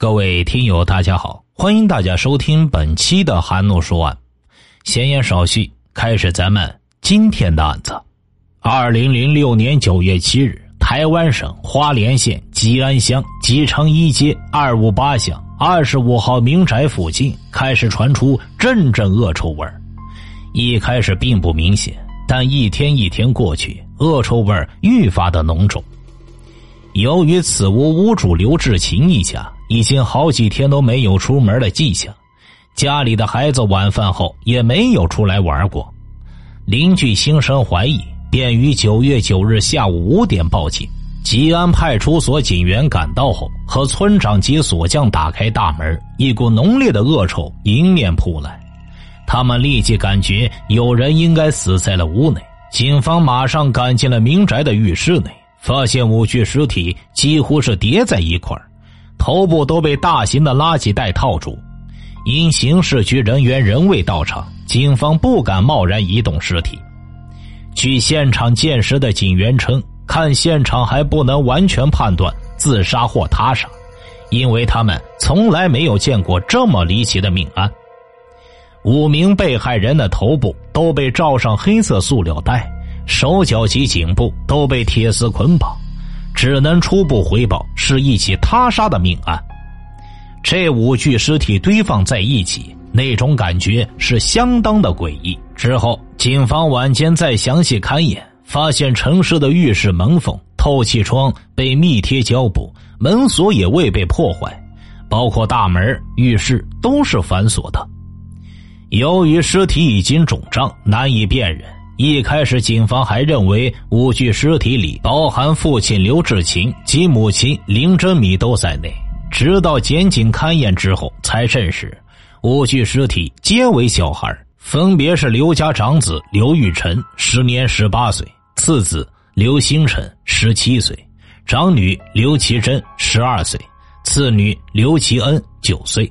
各位听友，大家好，欢迎大家收听本期的韩怒说案。闲言少叙，开始咱们今天的案子。二零零六年九月七日，台湾省花莲县吉安乡吉昌一街二五八巷二十五号民宅附近开始传出阵阵恶臭味一开始并不明显，但一天一天过去，恶臭味愈发的浓重。由于此屋屋主刘志勤一家已经好几天都没有出门的迹象，家里的孩子晚饭后也没有出来玩过，邻居心生怀疑，便于九月九日下午五点报警。吉安派出所警员赶到后，和村长及锁匠打开大门，一股浓烈的恶臭迎面扑来，他们立即感觉有人应该死在了屋内。警方马上赶进了民宅的浴室内。发现五具尸体几乎是叠在一块头部都被大型的垃圾袋套住。因刑事局人员仍未到场，警方不敢贸然移动尸体。据现场见尸的警员称，看现场还不能完全判断自杀或他杀，因为他们从来没有见过这么离奇的命案。五名被害人的头部都被罩上黑色塑料袋。手脚及颈部都被铁丝捆绑，只能初步回报是一起他杀的命案。这五具尸体堆放在一起，那种感觉是相当的诡异。之后，警方晚间再详细勘验，发现城市的浴室门缝、透气窗被密贴胶布，门锁也未被破坏，包括大门、浴室都是反锁的。由于尸体已经肿胀，难以辨认。一开始，警方还认为五具尸体里包含父亲刘志勤及母亲林真米都在内，直到检警勘验之后，才证实五具尸体皆为小孩，分别是刘家长子刘玉成，时年十八岁；次子刘星辰，十七岁；长女刘其珍，十二岁；次女刘其恩，九岁。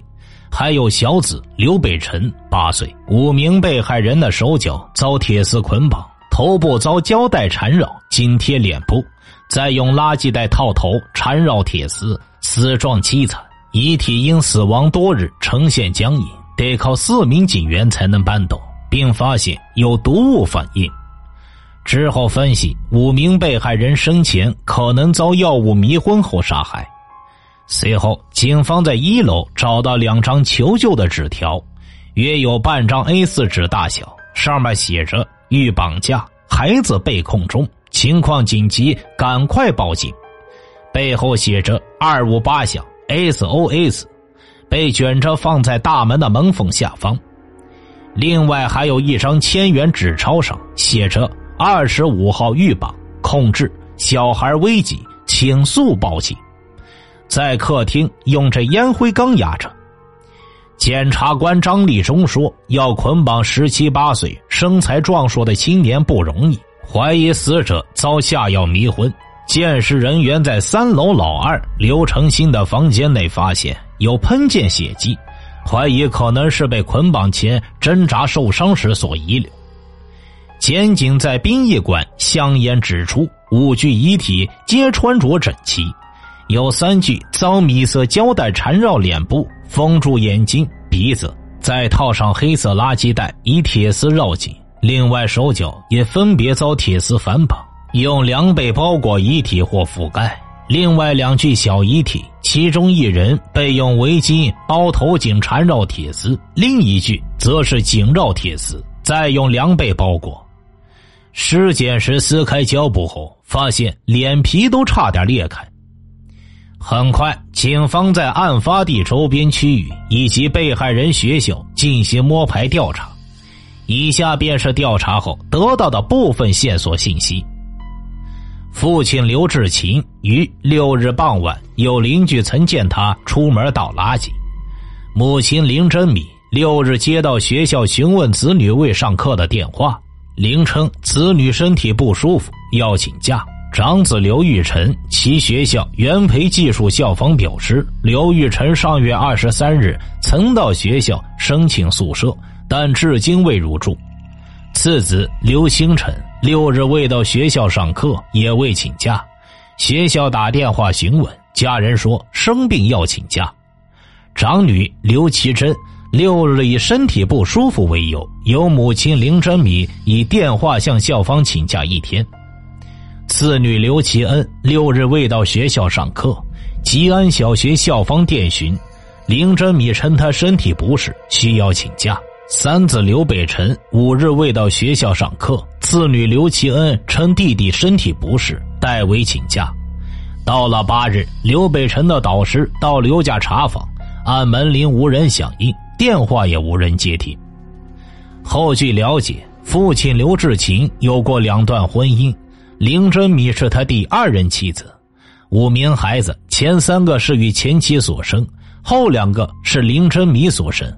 还有小子刘北辰八岁，五名被害人的手脚遭铁丝捆绑，头部遭胶带缠绕紧贴脸部，再用垃圾袋套头缠绕铁丝，死状凄惨。遗体因死亡多日呈现僵硬，得靠四名警员才能搬动，并发现有毒物反应。之后分析，五名被害人生前可能遭药物迷昏后杀害。随后，警方在一楼找到两张求救的纸条，约有半张 A4 纸大小，上面写着“遇绑架，孩子被控中，情况紧急，赶快报警”。背后写着“二五八小 SOS”，被卷着放在大门的门缝下方。另外还有一张千元纸钞，上写着“二十五号遇绑，控制小孩危急，请速报警”。在客厅用这烟灰缸压着。检察官张立忠说：“要捆绑十七八岁、身材壮硕的青年不容易，怀疑死者遭下药迷昏。鉴识人员在三楼老二刘成新的房间内发现有喷溅血迹，怀疑可能是被捆绑前挣扎受伤时所遗留。”检警在殡仪馆香烟指出，五具遗体皆穿着整齐。有三具遭米色胶带缠绕脸部，封住眼睛、鼻子，再套上黑色垃圾袋，以铁丝绕紧。另外，手脚也分别遭铁丝反绑，用凉被包裹遗体或覆盖。另外两具小遗体，其中一人被用围巾包头颈缠绕铁丝，另一具则是颈绕铁丝，再用凉被包裹。尸检时撕开胶布后，发现脸皮都差点裂开。很快，警方在案发地周边区域以及被害人学校进行摸排调查。以下便是调查后得到的部分线索信息：父亲刘志勤于六日傍晚有邻居曾见他出门倒垃圾；母亲林真米六日接到学校询问子女未上课的电话，林称子女身体不舒服要请假。长子刘玉晨，其学校原培技术校方表示，刘玉晨上月二十三日曾到学校申请宿舍，但至今未入住。次子刘星辰六日未到学校上课，也未请假。学校打电话询问，家人说生病要请假。长女刘其珍六日以身体不舒服为由，由母亲林真米以电话向校方请假一天。次女刘其恩六日未到学校上课，吉安小学校方电询，林真米称她身体不适，需要请假。三子刘北辰五日未到学校上课，次女刘其恩称弟弟身体不适，代为请假。到了八日，刘北辰的导师到刘家查访，按门铃无人响应，电话也无人接听。后据了解，父亲刘志勤有过两段婚姻，林真米是他第二任妻子，五名孩子，前三个是与前妻所生，后两个是林真米所生。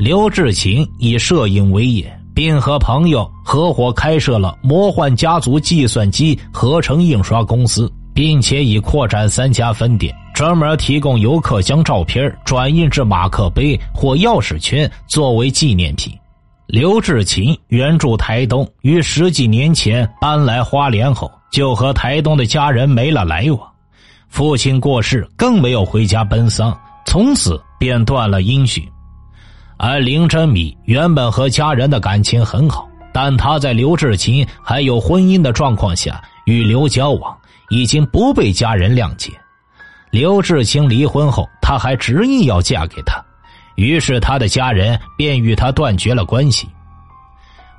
刘志勤以摄影为业，并和朋友合伙开设了魔幻家族计算机合成印刷公司，并且已扩展三家分店，专门提供游客将照片转印至马克杯或钥匙圈作为纪念品。刘志勤原住台东，于十几年前搬来花莲后，就和台东的家人没了来往。父亲过世，更没有回家奔丧，从此便断了音讯。而林真米原本和家人的感情很好，但他在刘志勤还有婚姻的状况下与刘交往，已经不被家人谅解。刘志勤离婚后，他还执意要嫁给他，于是他的家人便与他断绝了关系。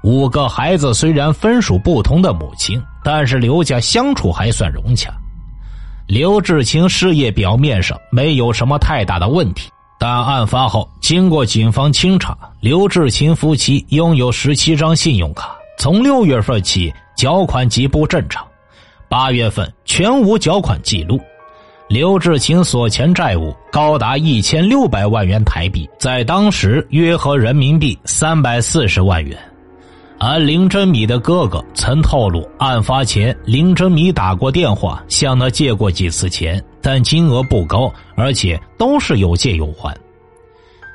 五个孩子虽然分属不同的母亲，但是刘家相处还算融洽。刘志勤事业表面上没有什么太大的问题。但案发后，经过警方清查，刘志勤夫妻拥有十七张信用卡，从六月份起缴款极不正常，八月份全无缴款记录。刘志勤所欠债务高达一千六百万元台币，在当时约合人民币三百四十万元。而林真米的哥哥曾透露，案发前林真米打过电话向他借过几次钱，但金额不高，而且都是有借有还。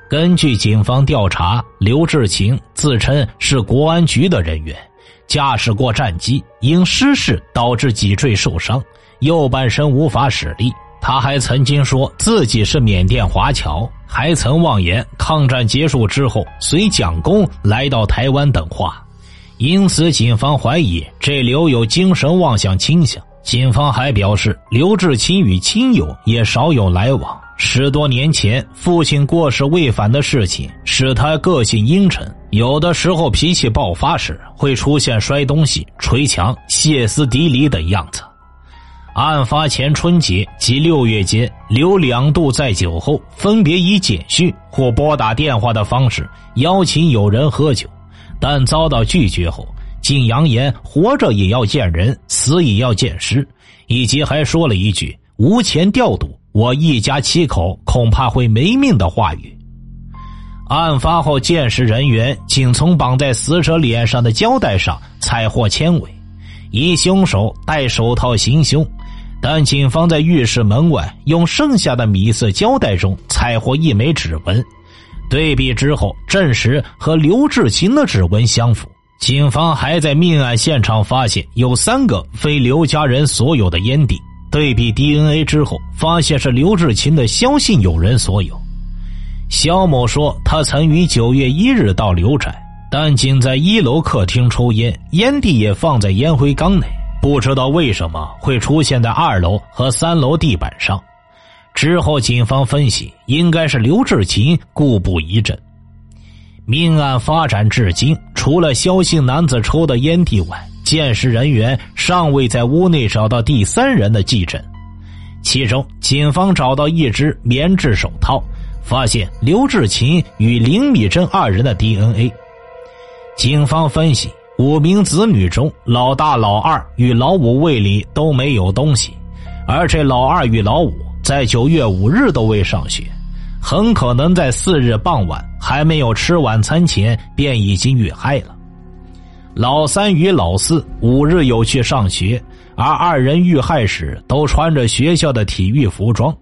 根据警方调查，刘志勤自称是国安局的人员，驾驶过战机，因失事导致脊椎受伤，右半身无法使力。他还曾经说自己是缅甸华侨，还曾妄言抗战结束之后随蒋公来到台湾等话。因此，警方怀疑这刘有精神妄想倾向。警方还表示，刘志勤与亲友也少有来往。十多年前，父亲过世未返的事情使他个性阴沉，有的时候脾气爆发时会出现摔东西、捶墙、歇斯底里等样子。案发前春节及六月间，刘两度在酒后分别以简讯或拨打电话的方式邀请友人喝酒。但遭到拒绝后，竟扬言活着也要见人，死也要见尸，以及还说了一句“无钱调度，我一家七口恐怕会没命”的话语。案发后，鉴识人员仅从绑在死者脸上的胶带上采获纤维，疑凶手戴手套行凶，但警方在浴室门外用剩下的米色胶带中采获一枚指纹。对比之后，证实和刘志勤的指纹相符。警方还在命案现场发现有三个非刘家人所有的烟蒂，对比 DNA 之后，发现是刘志勤的肖姓友人所有。肖某说，他曾于九月一日到刘宅，但仅在一楼客厅抽烟，烟蒂也放在烟灰缸内，不知道为什么会出现在二楼和三楼地板上。之后，警方分析应该是刘志勤故布疑阵。命案发展至今，除了肖姓男子抽的烟蒂外，鉴识人员尚未在屋内找到第三人的迹证。其中，警方找到一只棉质手套，发现刘志勤与林米珍二人的 DNA。警方分析，五名子女中，老大、老二与老五胃里都没有东西，而这老二与老五。在九月五日都未上学，很可能在四日傍晚还没有吃晚餐前便已经遇害了。老三与老四五日有去上学，而二人遇害时都穿着学校的体育服装。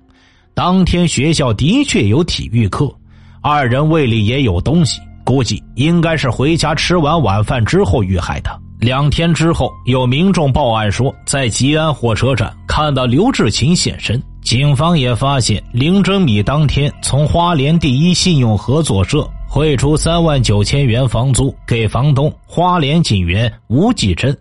当天学校的确有体育课，二人胃里也有东西，估计应该是回家吃完晚饭之后遇害的。两天之后，有民众报案说，在吉安火车站看到刘志勤现身。警方也发现林真米当天从花莲第一信用合作社汇出三万九千元房租给房东花莲警员吴继珍，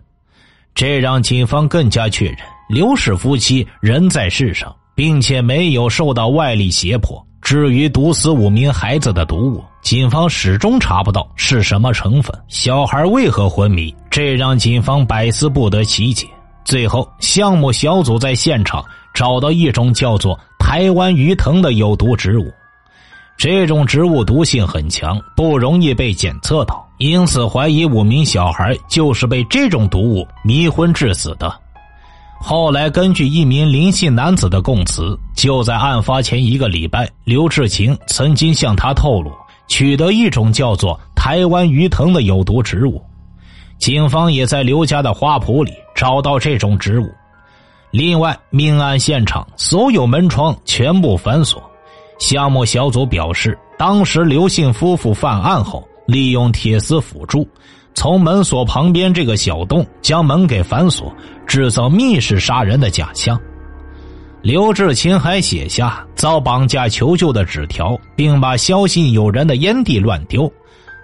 这让警方更加确认刘氏夫妻仍在世上，并且没有受到外力胁迫。至于毒死五名孩子的毒物，警方始终查不到是什么成分，小孩为何昏迷，这让警方百思不得其解。最后，项目小组在现场找到一种叫做台湾鱼藤的有毒植物，这种植物毒性很强，不容易被检测到，因此怀疑五名小孩就是被这种毒物迷昏致死的。后来，根据一名林姓男子的供词，就在案发前一个礼拜，刘志勤曾经向他透露取得一种叫做台湾鱼藤的有毒植物。警方也在刘家的花圃里找到这种植物。另外，命案现场所有门窗全部反锁。项目小组表示，当时刘姓夫妇犯案后，利用铁丝辅助。从门锁旁边这个小洞将门给反锁，制造密室杀人的假象。刘志勤还写下遭绑架求救的纸条，并把相信有人的烟蒂乱丢，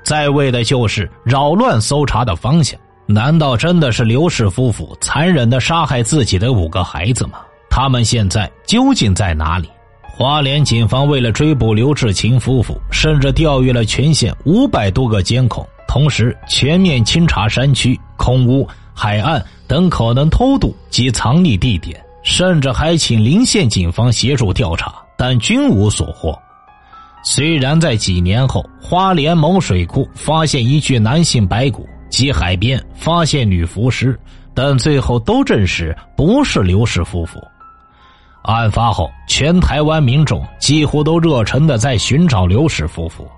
在为的就是扰乱搜查的方向。难道真的是刘氏夫妇残忍的杀害自己的五个孩子吗？他们现在究竟在哪里？花莲警方为了追捕刘志勤夫妇，甚至调阅了全县五百多个监控。同时，全面清查山区、空屋、海岸等可能偷渡及藏匿地点，甚至还请邻县警方协助调查，但均无所获。虽然在几年后，花莲某水库发现一具男性白骨，及海边发现女浮尸，但最后都证实不是刘氏夫妇。案发后，全台湾民众几乎都热忱的在寻找刘氏夫妇。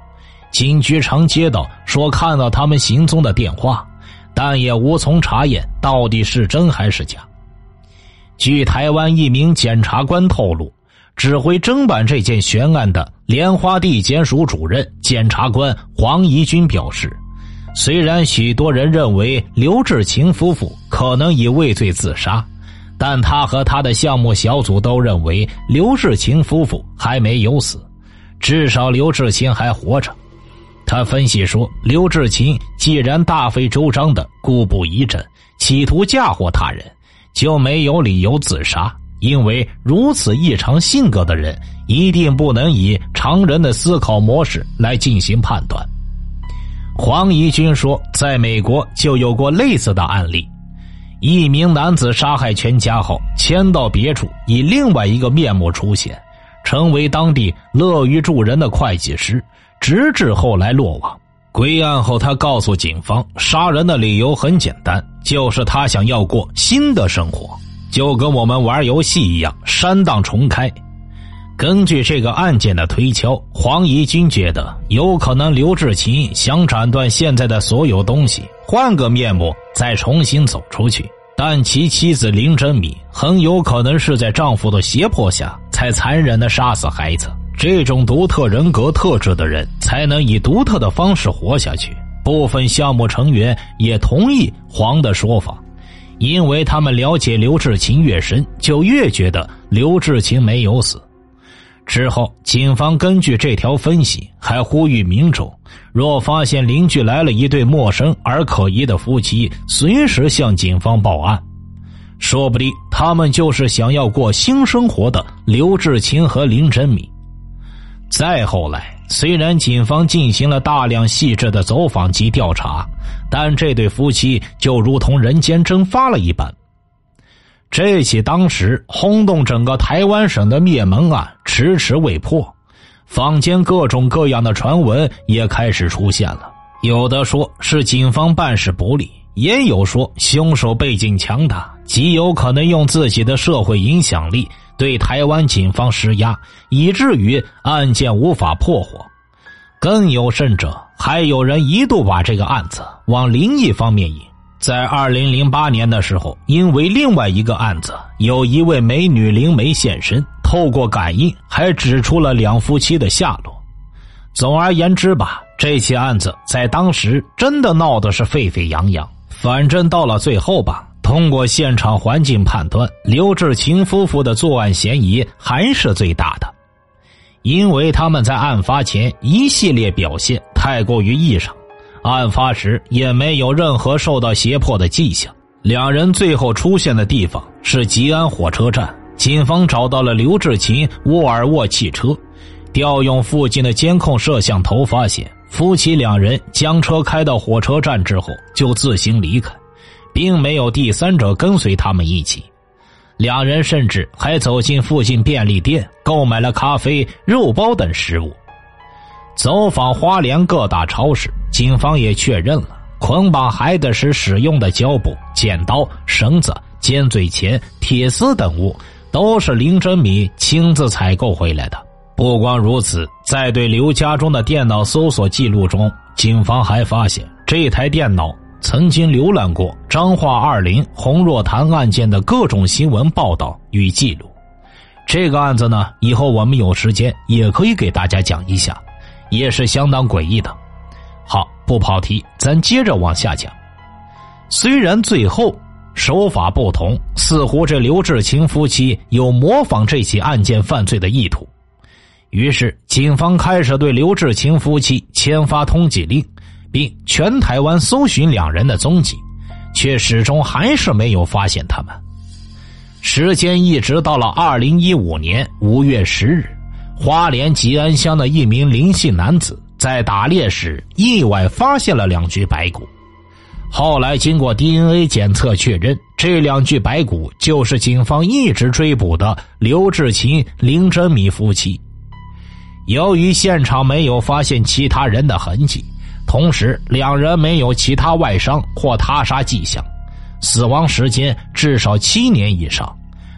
警局常接到说看到他们行踪的电话，但也无从查验到底是真还是假。据台湾一名检察官透露，指挥侦办这件悬案的莲花地检署主任检察官黄怡君表示，虽然许多人认为刘志勤夫妇可能已畏罪自杀，但他和他的项目小组都认为刘志勤夫妇还没有死，至少刘志勤还活着。他分析说，刘志勤既然大费周章的故布疑阵，企图嫁祸他人，就没有理由自杀。因为如此异常性格的人，一定不能以常人的思考模式来进行判断。黄怡君说，在美国就有过类似的案例：一名男子杀害全家后，迁到别处，以另外一个面目出现，成为当地乐于助人的会计师。直至后来落网，归案后，他告诉警方，杀人的理由很简单，就是他想要过新的生活，就跟我们玩游戏一样，删档重开。根据这个案件的推敲，黄怡君觉得有可能刘志勤想斩断现在的所有东西，换个面目再重新走出去。但其妻子林真米很有可能是在丈夫的胁迫下，才残忍的杀死孩子。这种独特人格特质的人，才能以独特的方式活下去。部分项目成员也同意黄的说法，因为他们了解刘志勤越深，就越觉得刘志勤没有死。之后，警方根据这条分析，还呼吁民众，若发现邻居来了一对陌生而可疑的夫妻，随时向警方报案，说不定他们就是想要过新生活的刘志勤和林真米。再后来，虽然警方进行了大量细致的走访及调查，但这对夫妻就如同人间蒸发了一般。这起当时轰动整个台湾省的灭门案迟迟未破，坊间各种各样的传闻也开始出现了。有的说是警方办事不力，也有说凶手背景强大，极有可能用自己的社会影响力。对台湾警方施压，以至于案件无法破获。更有甚者，还有人一度把这个案子往灵异方面引。在二零零八年的时候，因为另外一个案子，有一位美女灵媒现身，透过感应还指出了两夫妻的下落。总而言之吧，这起案子在当时真的闹得是沸沸扬扬。反正到了最后吧。通过现场环境判断，刘志勤夫妇的作案嫌疑还是最大的，因为他们在案发前一系列表现太过于异常，案发时也没有任何受到胁迫的迹象。两人最后出现的地方是吉安火车站，警方找到了刘志勤沃尔沃汽车，调用附近的监控摄像头发现，夫妻两人将车开到火车站之后就自行离开。并没有第三者跟随他们一起，两人甚至还走进附近便利店购买了咖啡、肉包等食物。走访花莲各大超市，警方也确认了捆绑孩子时使用的胶布、剪刀、绳子、尖嘴钳、铁丝等物，都是林真米亲自采购回来的。不光如此，在对刘家中的电脑搜索记录中，警方还发现这台电脑。曾经浏览过彰化二林洪若潭案件的各种新闻报道与记录，这个案子呢，以后我们有时间也可以给大家讲一下，也是相当诡异的。好，不跑题，咱接着往下讲。虽然最后手法不同，似乎这刘志清夫妻有模仿这起案件犯罪的意图，于是警方开始对刘志清夫妻签发通缉令。并全台湾搜寻两人的踪迹，却始终还是没有发现他们。时间一直到了二零一五年五月十日，花莲吉安乡的一名林姓男子在打猎时意外发现了两具白骨。后来经过 DNA 检测确认，这两具白骨就是警方一直追捕的刘志勤、林真米夫妻。由于现场没有发现其他人的痕迹。同时，两人没有其他外伤或他杀迹象，死亡时间至少七年以上。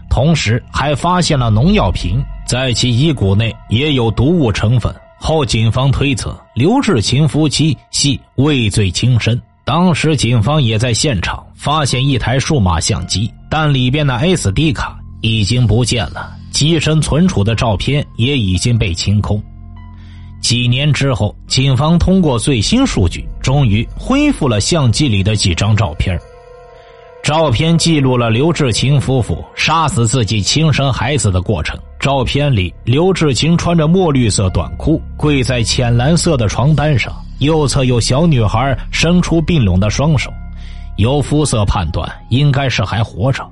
同时，还发现了农药瓶，在其遗骨内也有毒物成分。后警方推测，刘志勤夫妻系畏罪轻生。当时，警方也在现场发现一台数码相机，但里边的 SD 卡已经不见了，机身存储的照片也已经被清空。几年之后，警方通过最新数据，终于恢复了相机里的几张照片。照片记录了刘志勤夫妇杀死自己亲生孩子的过程。照片里，刘志勤穿着墨绿色短裤，跪在浅蓝色的床单上，右侧有小女孩伸出并拢的双手，由肤色判断应该是还活着。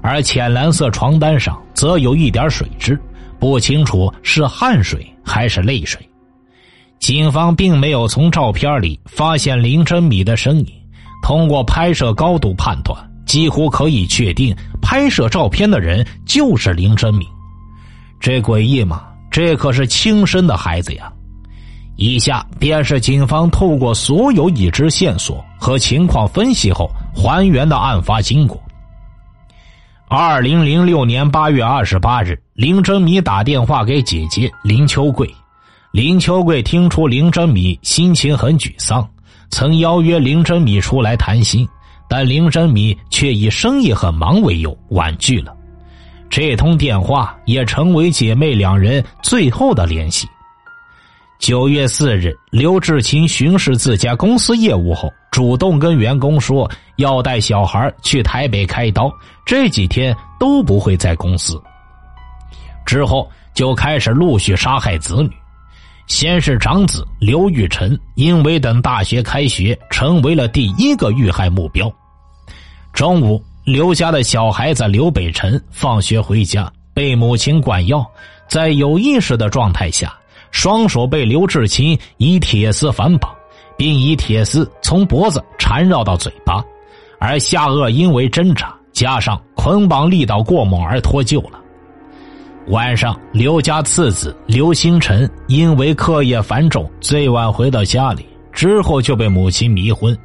而浅蓝色床单上则有一点水渍，不清楚是汗水还是泪水。警方并没有从照片里发现林真米的身影，通过拍摄高度判断，几乎可以确定拍摄照片的人就是林真米。这诡异吗？这可是亲生的孩子呀！以下便是警方透过所有已知线索和情况分析后还原的案发经过。二零零六年八月二十八日，林真米打电话给姐姐林秋桂。林秋桂听出林真米心情很沮丧，曾邀约林真米出来谈心，但林真米却以生意很忙为由婉拒了。这通电话也成为姐妹两人最后的联系。九月四日，刘志勤巡视自家公司业务后，主动跟员工说要带小孩去台北开刀，这几天都不会在公司。之后就开始陆续杀害子女。先是长子刘玉成，因为等大学开学，成为了第一个遇害目标。中午，刘家的小孩子刘北辰放学回家，被母亲管要，在有意识的状态下，双手被刘志勤以铁丝反绑，并以铁丝从脖子缠绕到嘴巴，而下颚因为挣扎加上捆绑力道过猛而脱臼了。晚上，刘家次子刘星辰因为课业繁重，最晚回到家里之后就被母亲迷昏。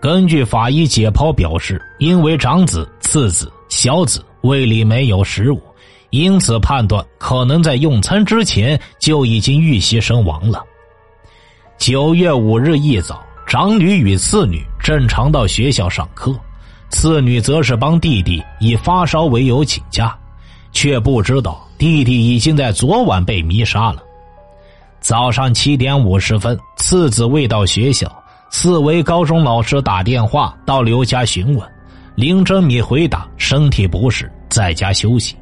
根据法医解剖表示，因为长子、次子、小子胃里没有食物，因此判断可能在用餐之前就已经遇袭身亡了。九月五日一早，长女与次女正常到学校上课，次女则是帮弟弟以发烧为由请假。却不知道弟弟已经在昨晚被迷杀了。早上七点五十分，次子未到学校，四维高中老师打电话到刘家询问，林真米回答身体不适，在家休息。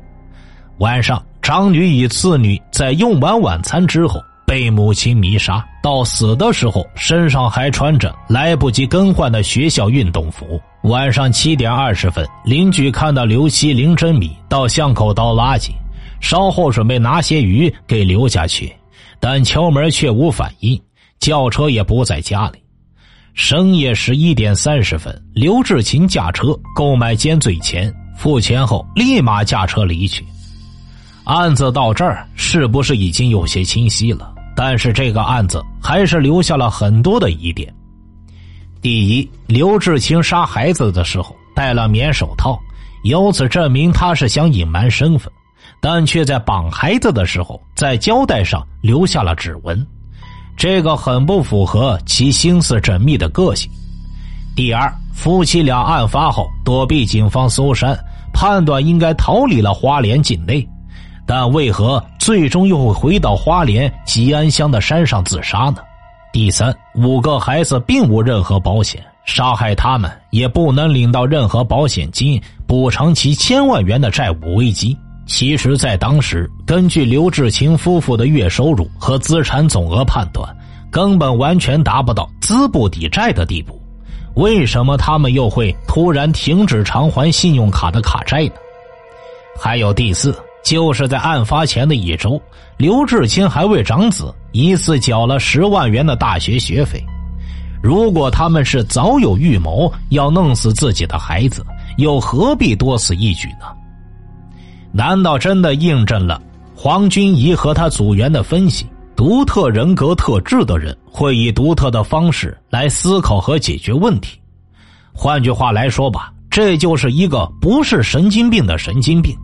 晚上，长女与次女在用完晚餐之后被母亲迷杀，到死的时候身上还穿着来不及更换的学校运动服。晚上七点二十分，邻居看到刘希、林真米到巷口倒垃圾，稍后准备拿些鱼给刘家去，但敲门却无反应，轿车也不在家里。深夜十一点三十分，刘志勤驾车购买尖嘴钳，付钱后立马驾车离去。案子到这儿是不是已经有些清晰了？但是这个案子还是留下了很多的疑点。第一，刘志清杀孩子的时候戴了棉手套，由此证明他是想隐瞒身份，但却在绑孩子的时候在胶带上留下了指纹。这个很不符合其心思缜密的个性。第二，夫妻俩案发后躲避警方搜山，判断应该逃离了花莲境内，但为何最终又会回到花莲吉安乡的山上自杀呢？第三，五个孩子并无任何保险，杀害他们也不能领到任何保险金补偿其千万元的债务危机。其实，在当时，根据刘志清夫妇的月收入和资产总额判断，根本完全达不到资不抵债的地步。为什么他们又会突然停止偿还信用卡的卡债呢？还有第四，就是在案发前的一周，刘志清还为长子疑似缴了十万元的大学学费。如果他们是早有预谋要弄死自己的孩子，又何必多此一举呢？难道真的印证了黄君怡和他组员的分析？独特人格特质的人会以独特的方式来思考和解决问题。换句话来说吧，这就是一个不是神经病的神经病。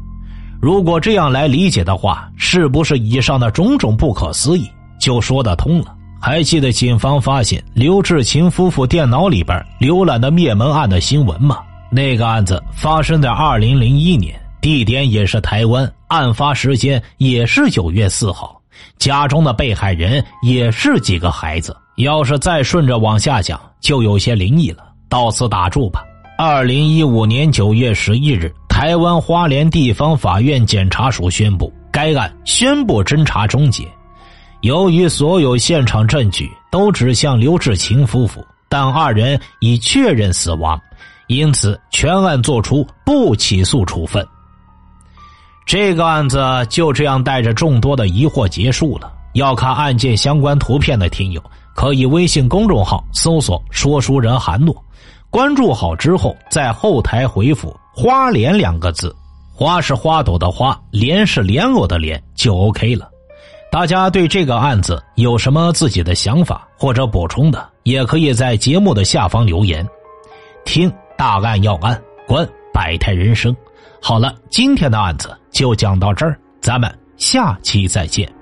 如果这样来理解的话，是不是以上的种种不可思议就说得通了？还记得警方发现刘志勤夫妇电脑里边浏览的灭门案的新闻吗？那个案子发生在二零零一年。地点也是台湾，案发时间也是九月四号，家中的被害人也是几个孩子。要是再顺着往下讲，就有些灵异了。到此打住吧。二零一五年九月十一日，台湾花莲地方法院检察署宣布，该案宣布侦查终结。由于所有现场证据都指向刘志勤夫妇，但二人已确认死亡，因此全案作出不起诉处分。这个案子就这样带着众多的疑惑结束了。要看案件相关图片的听友，可以微信公众号搜索“说书人韩诺”，关注好之后，在后台回复“花莲”两个字，“花”是花朵的“花”，“莲”是莲藕的“莲”，就 OK 了。大家对这个案子有什么自己的想法或者补充的，也可以在节目的下方留言。听大案要案，观百态人生。好了，今天的案子就讲到这儿，咱们下期再见。